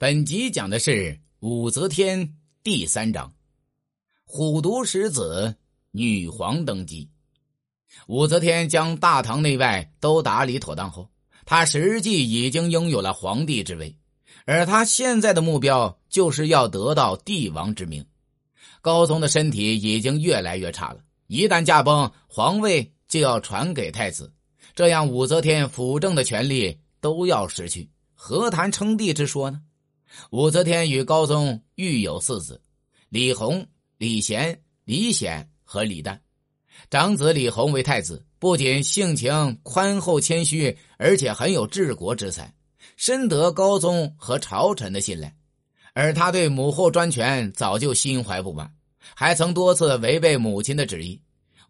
本集讲的是武则天第三章，虎毒食子，女皇登基。武则天将大唐内外都打理妥当后，她实际已经拥有了皇帝之位，而她现在的目标就是要得到帝王之名。高宗的身体已经越来越差了，一旦驾崩，皇位就要传给太子，这样武则天辅政的权利都要失去，何谈称帝之说呢？武则天与高宗育有四子：李弘、李贤、李显和李旦。长子李弘为太子，不仅性情宽厚谦虚，而且很有治国之才，深得高宗和朝臣的信赖。而他对母后专权早就心怀不满，还曾多次违背母亲的旨意。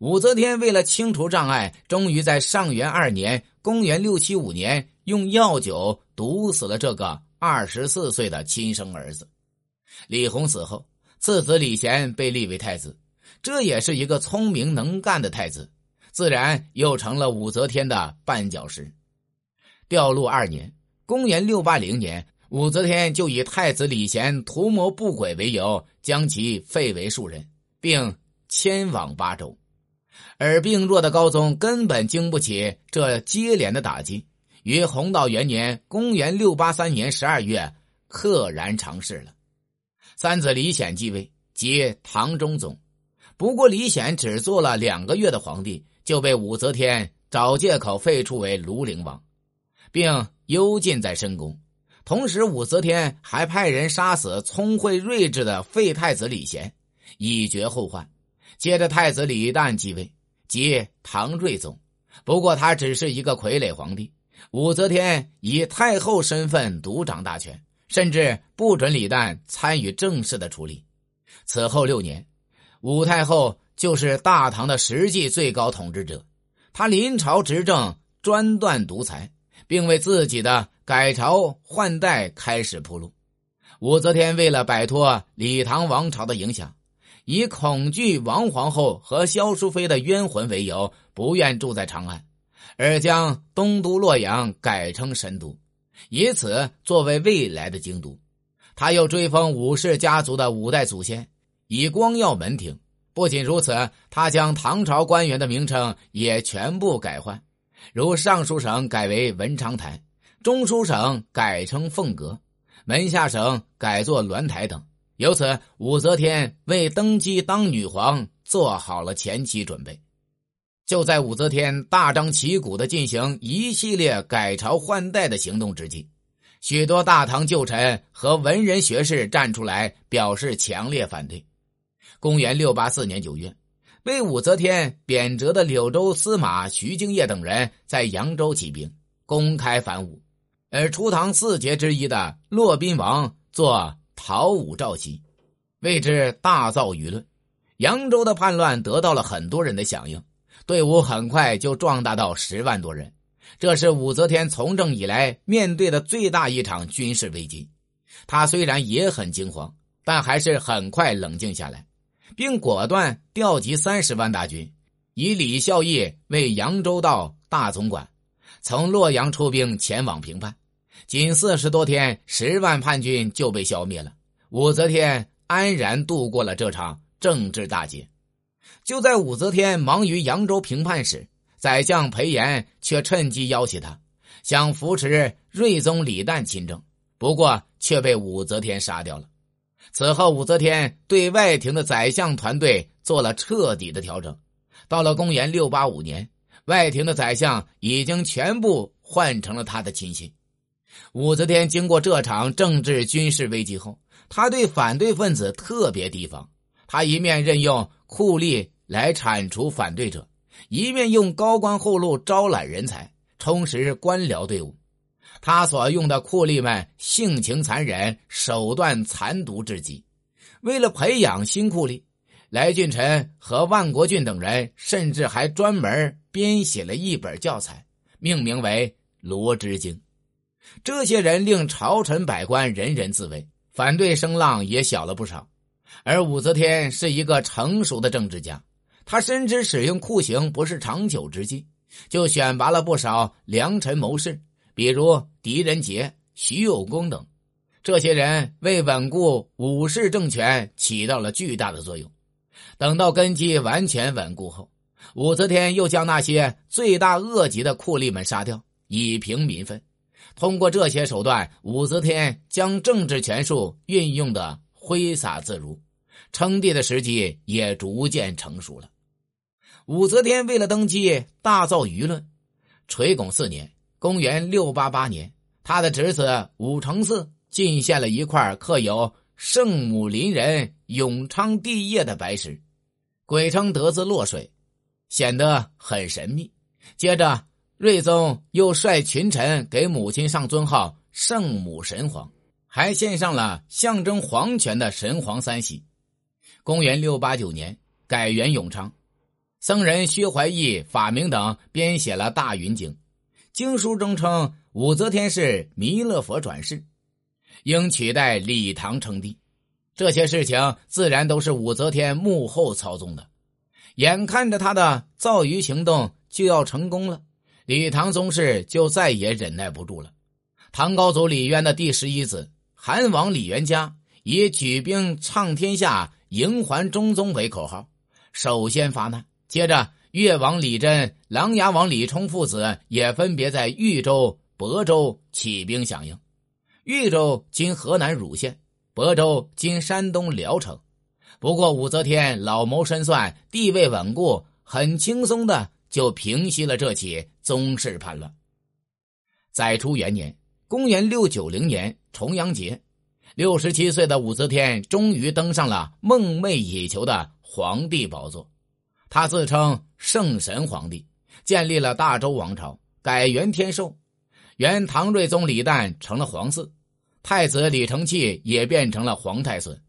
武则天为了清除障碍，终于在上元二年（公元六七五年）用药酒毒死了这个。二十四岁的亲生儿子李弘死后，次子李贤被立为太子，这也是一个聪明能干的太子，自然又成了武则天的绊脚石。调路二年（公元680年），武则天就以太子李贤图谋不轨为由，将其废为庶人，并迁往巴州。而病弱的高宗根本经不起这接连的打击。于弘道元年（公元683年）十二月，溘然长逝了。三子李显继位，即唐中宗。不过，李显只做了两个月的皇帝，就被武则天找借口废黜为庐陵王，并幽禁在深宫。同时，武则天还派人杀死聪慧睿智的废太子李贤，以绝后患。接着，太子李旦继位，即唐睿宗。不过，他只是一个傀儡皇帝。武则天以太后身份独掌大权，甚至不准李旦参与正式的处理。此后六年，武太后就是大唐的实际最高统治者。她临朝执政，专断独裁，并为自己的改朝换代开始铺路。武则天为了摆脱李唐王朝的影响，以恐惧王皇后和萧淑妃的冤魂为由，不愿住在长安。而将东都洛阳改称神都，以此作为未来的京都。他又追封武氏家族的五代祖先，以光耀门庭。不仅如此，他将唐朝官员的名称也全部改换，如尚书省改为文昌台，中书省改称凤阁，门下省改作鸾台等。由此，武则天为登基当女皇做好了前期准备。就在武则天大张旗鼓的进行一系列改朝换代的行动之际，许多大唐旧臣和文人学士站出来表示强烈反对。公元六八四年九月，被武则天贬谪的柳州司马徐敬业等人在扬州起兵，公开反武。而初唐四杰之一的骆宾王做讨武召集，为之大造舆论。扬州的叛乱得到了很多人的响应。队伍很快就壮大到十万多人，这是武则天从政以来面对的最大一场军事危机。他虽然也很惊慌，但还是很快冷静下来，并果断调集三十万大军，以李孝义为扬州道大总管，从洛阳出兵前往平叛。仅四十多天，十万叛军就被消灭了。武则天安然度过了这场政治大劫。就在武则天忙于扬州平叛时，宰相裴炎却趁机要挟他，想扶持睿宗李旦亲政，不过却被武则天杀掉了。此后，武则天对外廷的宰相团队做了彻底的调整。到了公元六八五年，外廷的宰相已经全部换成了他的亲信。武则天经过这场政治军事危机后，他对反对分子特别提防。他一面任用酷吏来铲除反对者，一面用高官厚禄招揽人才，充实官僚队伍。他所用的酷吏们性情残忍，手段残毒至极。为了培养新酷吏，来俊臣和万国俊等人甚至还专门编写了一本教材，命名为《罗织经》。这些人令朝臣百官人人自危，反对声浪也小了不少。而武则天是一个成熟的政治家，她深知使用酷刑不是长久之计，就选拔了不少良臣谋士，比如狄仁杰、徐有功等。这些人为稳固武氏政权起到了巨大的作用。等到根基完全稳固后，武则天又将那些罪大恶极的酷吏们杀掉，以平民愤。通过这些手段，武则天将政治权术运用的挥洒自如，称帝的时机也逐渐成熟了。武则天为了登基，大造舆论。垂拱四年（公元688年），他的侄子武承嗣进献了一块刻有“圣母临人，永昌帝业”的白石，鬼称得自洛水，显得很神秘。接着，睿宗又率群臣给母亲上尊号“圣母神皇”，还献上了象征皇权的神皇三玺。公元689年，改元永昌。僧人薛怀义、法明等编写了《大云经》，经书中称武则天是弥勒佛转世，应取代李唐称帝。这些事情自然都是武则天幕后操纵的。眼看着他的造鱼行动就要成功了，李唐宗室就再也忍耐不住了。唐高祖李渊的第十一子韩王李元嘉以举兵唱天下、迎还中宗为口号，首先发难。接着，越王李真、琅琊王李冲父子也分别在豫州、亳州起兵响应。豫州今河南汝县，亳州今山东聊城。不过，武则天老谋深算，地位稳固，很轻松的就平息了这起宗室叛乱。载初元年（公元690年）重阳节，六十七岁的武则天终于登上了梦寐以求的皇帝宝座。他自称圣神皇帝，建立了大周王朝，改元天寿。原唐睿宗李旦成了皇嗣，太子李承器也变成了皇太孙，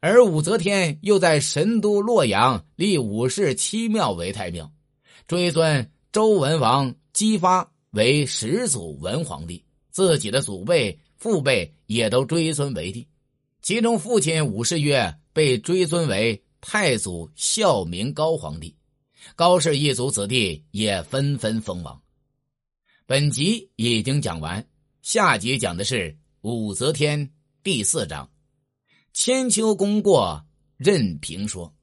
而武则天又在神都洛阳立武氏七庙为太庙，追尊周文王姬发为始祖文皇帝，自己的祖辈、父辈也都追尊为帝，其中父亲武士曰被追尊为。太祖孝明高皇帝，高氏一族子弟也纷纷封王。本集已经讲完，下集讲的是武则天第四章：千秋功过任评说。